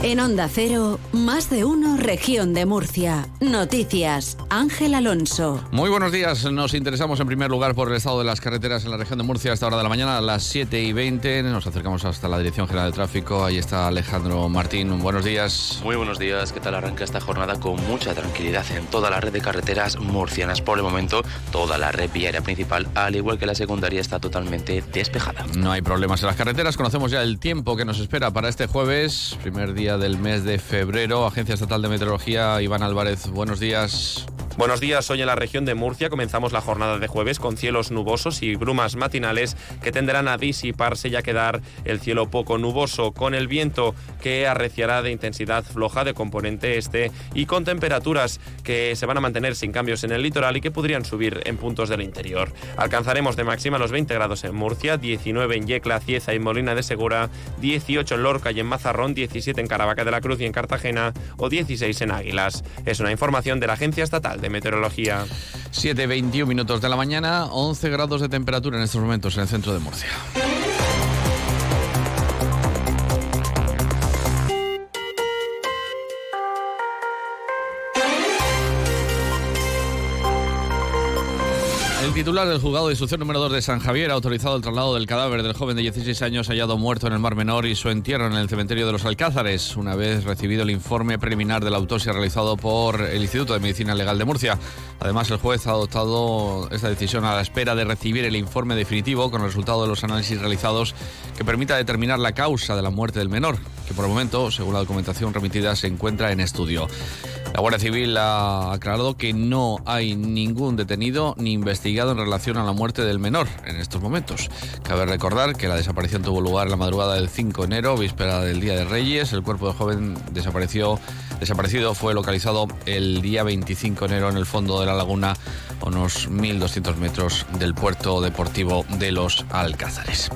En Onda Cero, más de uno, región de Murcia. Noticias, Ángel Alonso. Muy buenos días. Nos interesamos en primer lugar por el estado de las carreteras en la región de Murcia a esta hora de la mañana, a las 7 y 20. Nos acercamos hasta la Dirección General de Tráfico. Ahí está Alejandro Martín. Buenos días. Muy buenos días. ¿Qué tal arranca esta jornada con mucha tranquilidad en toda la red de carreteras murcianas? Por el momento, toda la red viaria principal, al igual que la secundaria, está totalmente despejada. No hay problemas en las carreteras. Conocemos ya el tiempo que nos espera para este jueves, primer día del mes de febrero. Agencia Estatal de Meteorología, Iván Álvarez, buenos días. Buenos días, hoy en la región de Murcia comenzamos la jornada de jueves con cielos nubosos y brumas matinales que tenderán a disiparse y a quedar el cielo poco nuboso, con el viento que arreciará de intensidad floja de componente este y con temperaturas que se van a mantener sin cambios en el litoral y que podrían subir en puntos del interior. Alcanzaremos de máxima los 20 grados en Murcia, 19 en Yecla, Cieza y Molina de Segura, 18 en Lorca y en Mazarrón, 17 en Caravaca de la Cruz y en Cartagena o 16 en Águilas. Es una información de la Agencia Estatal de Meteorología. 7.21 minutos de la mañana, 11 grados de temperatura en estos momentos en el centro de Murcia. Titular del juzgado de instrucción número 2 de San Javier ha autorizado el traslado del cadáver del joven de 16 años hallado muerto en el Mar Menor y su entierro en el cementerio de los Alcázares, una vez recibido el informe preliminar de la autopsia realizado por el Instituto de Medicina Legal de Murcia. Además, el juez ha adoptado esta decisión a la espera de recibir el informe definitivo con el resultado de los análisis realizados que permita determinar la causa de la muerte del menor, que por el momento, según la documentación remitida, se encuentra en estudio. La Guardia Civil ha aclarado que no hay ningún detenido ni investigado en relación a la muerte del menor en estos momentos. Cabe recordar que la desaparición tuvo lugar en la madrugada del 5 de enero, víspera del Día de Reyes. El cuerpo del joven desapareció, desaparecido fue localizado el día 25 de enero en el fondo de la laguna, a unos 1.200 metros del puerto deportivo de los Alcázares.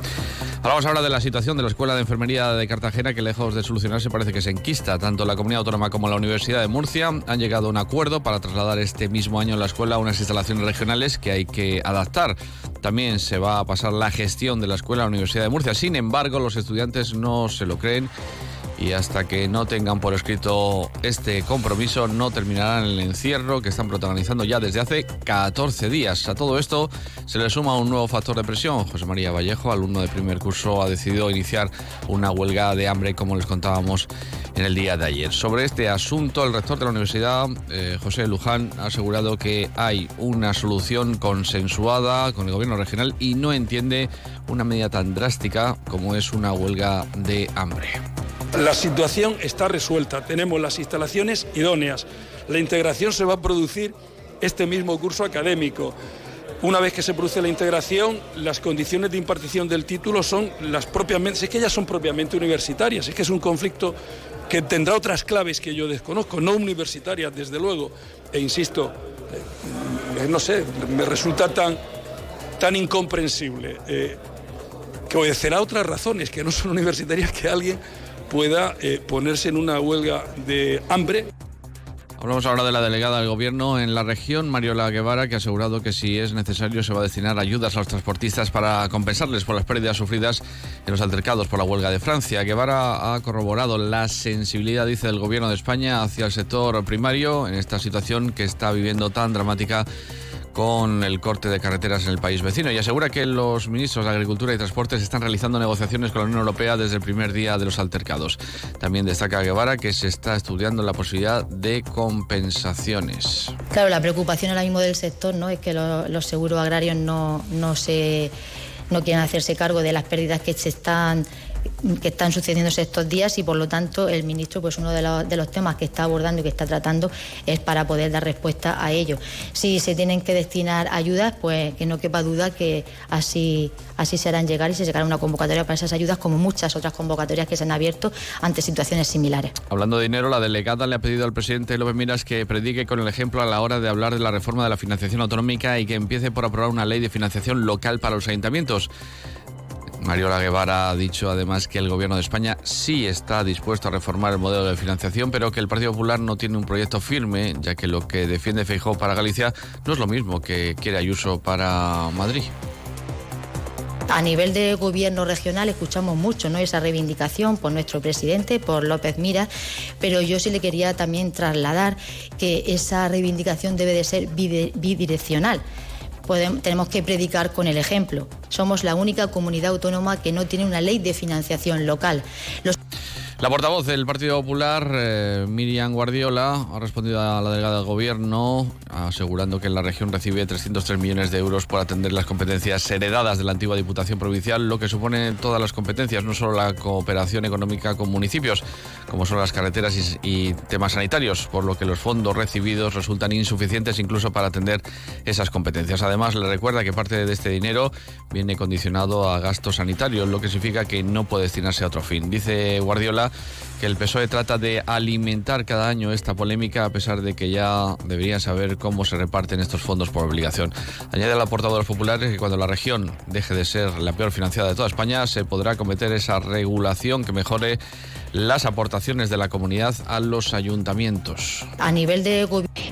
Hablamos ahora de la situación de la Escuela de Enfermería de Cartagena, que lejos de solucionarse parece que se enquista. Tanto la Comunidad Autónoma como la Universidad de Murcia han llegado a un acuerdo para trasladar este mismo año la escuela a unas instalaciones regionales que hay que adaptar. También se va a pasar la gestión de la escuela a la Universidad de Murcia. Sin embargo, los estudiantes no se lo creen y hasta que no tengan por escrito este compromiso no terminarán el encierro que están protagonizando ya desde hace 14 días. A todo esto se le suma un nuevo factor de presión. José María Vallejo, alumno de primer curso, ha decidido iniciar una huelga de hambre como les contábamos en el día de ayer. Sobre este asunto, el rector de la universidad, eh, José Luján, ha asegurado que hay una solución consensuada con el gobierno regional y no entiende una medida tan drástica como es una huelga de hambre. La situación está resuelta, tenemos las instalaciones idóneas, la integración se va a producir este mismo curso académico. Una vez que se produce la integración, las condiciones de impartición del título son las propiamente, es que ellas son propiamente universitarias, es que es un conflicto que tendrá otras claves que yo desconozco, no universitarias desde luego, e insisto, eh, no sé, me resulta tan, tan incomprensible eh, que obedecerá otras razones que no son universitarias que alguien pueda eh, ponerse en una huelga de hambre. Hablamos ahora de la delegada del Gobierno en la región, Mariola Guevara, que ha asegurado que si es necesario se va a destinar ayudas a los transportistas para compensarles por las pérdidas sufridas en los altercados por la huelga de Francia. Guevara ha corroborado la sensibilidad, dice, del Gobierno de España hacia el sector primario en esta situación que está viviendo tan dramática con el corte de carreteras en el país vecino y asegura que los ministros de Agricultura y Transportes están realizando negociaciones con la Unión Europea desde el primer día de los altercados. También destaca Guevara que se está estudiando la posibilidad de compensaciones. Claro, la preocupación ahora mismo del sector no es que los, seguros agrarios no, no se no quieren hacerse cargo de las pérdidas que se están que están sucediéndose estos días y por lo tanto el ministro pues uno de los, de los, temas que está abordando y que está tratando es para poder dar respuesta a ello. Si se tienen que destinar ayudas, pues que no quepa duda que así, así se harán llegar y se llegará una convocatoria para esas ayudas como muchas otras convocatorias que se han abierto ante situaciones similares. Hablando de dinero, la delegada le ha pedido al presidente López Miras que predique con el ejemplo a la hora de hablar de la reforma de la financiación autonómica y que empiece por aprobar una ley de financiación local para los ayuntamientos. Mariola Guevara ha dicho además que el gobierno de España sí está dispuesto a reformar el modelo de financiación, pero que el Partido Popular no tiene un proyecto firme, ya que lo que defiende Feijóo para Galicia no es lo mismo que quiere Ayuso para Madrid. A nivel de gobierno regional escuchamos mucho ¿no? esa reivindicación por nuestro presidente, por López Mira, pero yo sí le quería también trasladar que esa reivindicación debe de ser bidireccional. Tenemos que predicar con el ejemplo. Somos la única comunidad autónoma que no tiene una ley de financiación local. La portavoz del Partido Popular, eh, Miriam Guardiola, ha respondido a la delegada del Gobierno asegurando que la región recibe 303 millones de euros por atender las competencias heredadas de la antigua Diputación Provincial, lo que supone todas las competencias, no solo la cooperación económica con municipios, como son las carreteras y, temas sanitarios, por lo que los fondos recibidos resultan insuficientes incluso para atender esas competencias. Además, le recuerda que parte de este dinero viene condicionado a gastos sanitarios, lo que significa que no puede destinarse a otro fin. Dice Guardiola que el PSOE trata de alimentar cada año esta polémica a pesar de que ya deberían saber cómo se reparten estos fondos por obligación. Añade la portavoz de los populares que cuando la región deje de ser la peor financiada de toda España se podrá cometer esa regulación que mejore las aportaciones de la comunidad a los ayuntamientos. A nivel de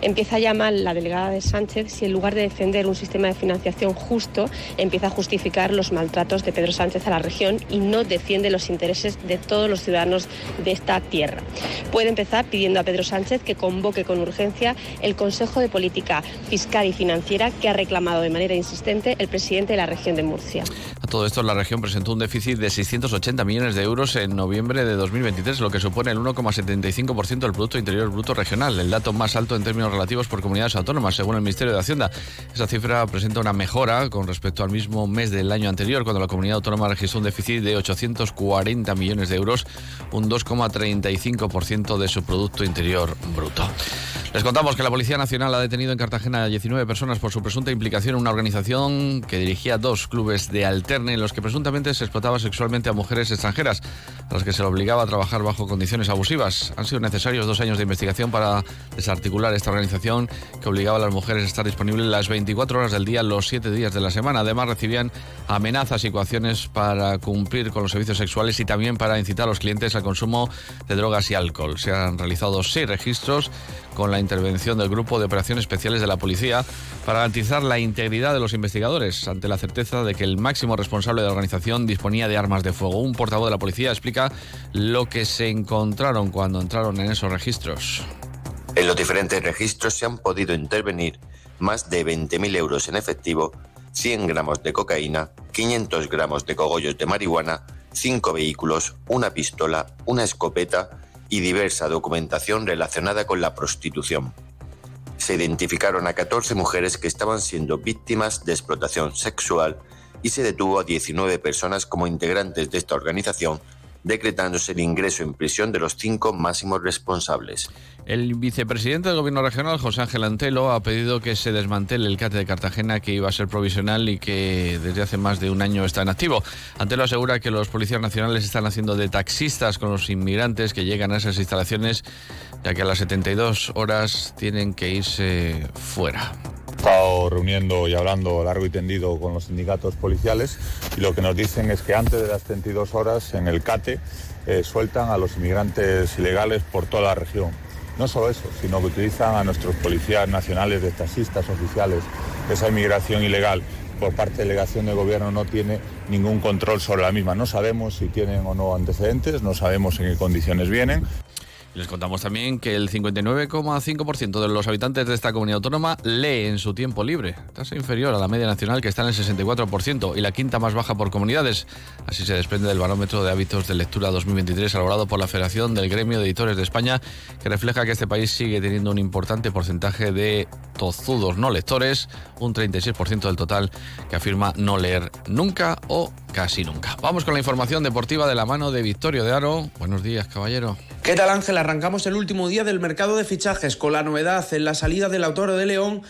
empieza a llamar la delegada de Sánchez si en lugar de defender un sistema de financiación justo empieza a justificar los maltratos de Pedro Sánchez a la región y no defiende los intereses de todos los ciudadanos de esta tierra. Puede empezar pidiendo a Pedro Sánchez que convoque con urgencia el Consejo de Política Fiscal y Financiera que ha reclamado de manera insistente el presidente de la región de Murcia. A todo esto la región presentó un déficit de 680 millones de euros en noviembre de 2020 lo que supone el 1,75% del Producto Interior Bruto Regional, el dato más alto en términos relativos por comunidades autónomas, según el Ministerio de Hacienda. Esa cifra presenta una mejora con respecto al mismo mes del año anterior, cuando la comunidad autónoma registró un déficit de 840 millones de euros, un 2,35% de su Producto Interior Bruto. Les contamos que la Policía Nacional ha detenido en Cartagena a 19 personas por su presunta implicación en una organización que dirigía dos clubes de alterne en los que presuntamente se explotaba sexualmente a mujeres extranjeras, a las que se le obligaba a trabajar bajo condiciones abusivas. Han sido necesarios dos años de investigación para desarticular esta organización que obligaba a las mujeres a estar disponibles las 24 horas del día, los 7 días de la semana. Además, recibían amenazas y coacciones para cumplir con los servicios sexuales y también para incitar a los clientes al consumo de drogas y alcohol. Se han realizado seis registros con la intervención del Grupo de Operaciones Especiales de la Policía para garantizar la integridad de los investigadores ante la certeza de que el máximo responsable de la organización disponía de armas de fuego. Un portavoz de la policía explica lo que se encontraron cuando entraron en esos registros. En los diferentes registros se han podido intervenir más de 20.000 euros en efectivo, 100 gramos de cocaína, 500 gramos de cogollos de marihuana, 5 vehículos, una pistola, una escopeta, y diversa documentación relacionada con la prostitución. Se identificaron a 14 mujeres que estaban siendo víctimas de explotación sexual y se detuvo a 19 personas como integrantes de esta organización decretándose el ingreso en prisión de los cinco máximos responsables. El vicepresidente del Gobierno regional, José Ángel Antelo, ha pedido que se desmantele el CATE de Cartagena, que iba a ser provisional y que desde hace más de un año está en activo. Antelo asegura que los policías nacionales están haciendo de taxistas con los inmigrantes que llegan a esas instalaciones, ya que a las 72 horas tienen que irse fuera estado reuniendo y hablando largo y tendido con los sindicatos policiales y lo que nos dicen es que antes de las 32 horas en el CATE eh, sueltan a los inmigrantes ilegales por toda la región. No solo eso, sino que utilizan a nuestros policías nacionales de taxistas oficiales. Esa inmigración ilegal por parte de delegación de gobierno no tiene ningún control sobre la misma. No sabemos si tienen o no antecedentes, no sabemos en qué condiciones vienen. Les contamos también que el 59,5% de los habitantes de esta comunidad autónoma lee en su tiempo libre, tasa inferior a la media nacional que está en el 64% y la quinta más baja por comunidades. Así se desprende del barómetro de hábitos de lectura 2023 elaborado por la Federación del Gremio de Editores de España, que refleja que este país sigue teniendo un importante porcentaje de tozudos no lectores, un 36% del total que afirma no leer nunca o casi nunca. Vamos con la información deportiva de la mano de Victorio de Aro. Buenos días, caballero. ¿Qué tal, Ángel? Arrancamos el último día del mercado de fichajes con la novedad en la salida del autor de León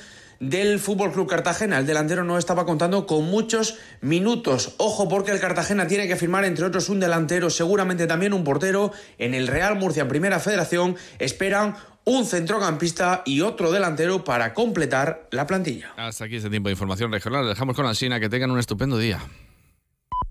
del Fútbol Club Cartagena. El delantero no estaba contando con muchos minutos. Ojo porque el Cartagena tiene que firmar entre otros un delantero, seguramente también un portero. En el Real Murcia Primera Federación esperan un centrocampista y otro delantero para completar la plantilla. Hasta aquí este tiempo de información regional. Dejamos con Alsina. Que tengan un estupendo día.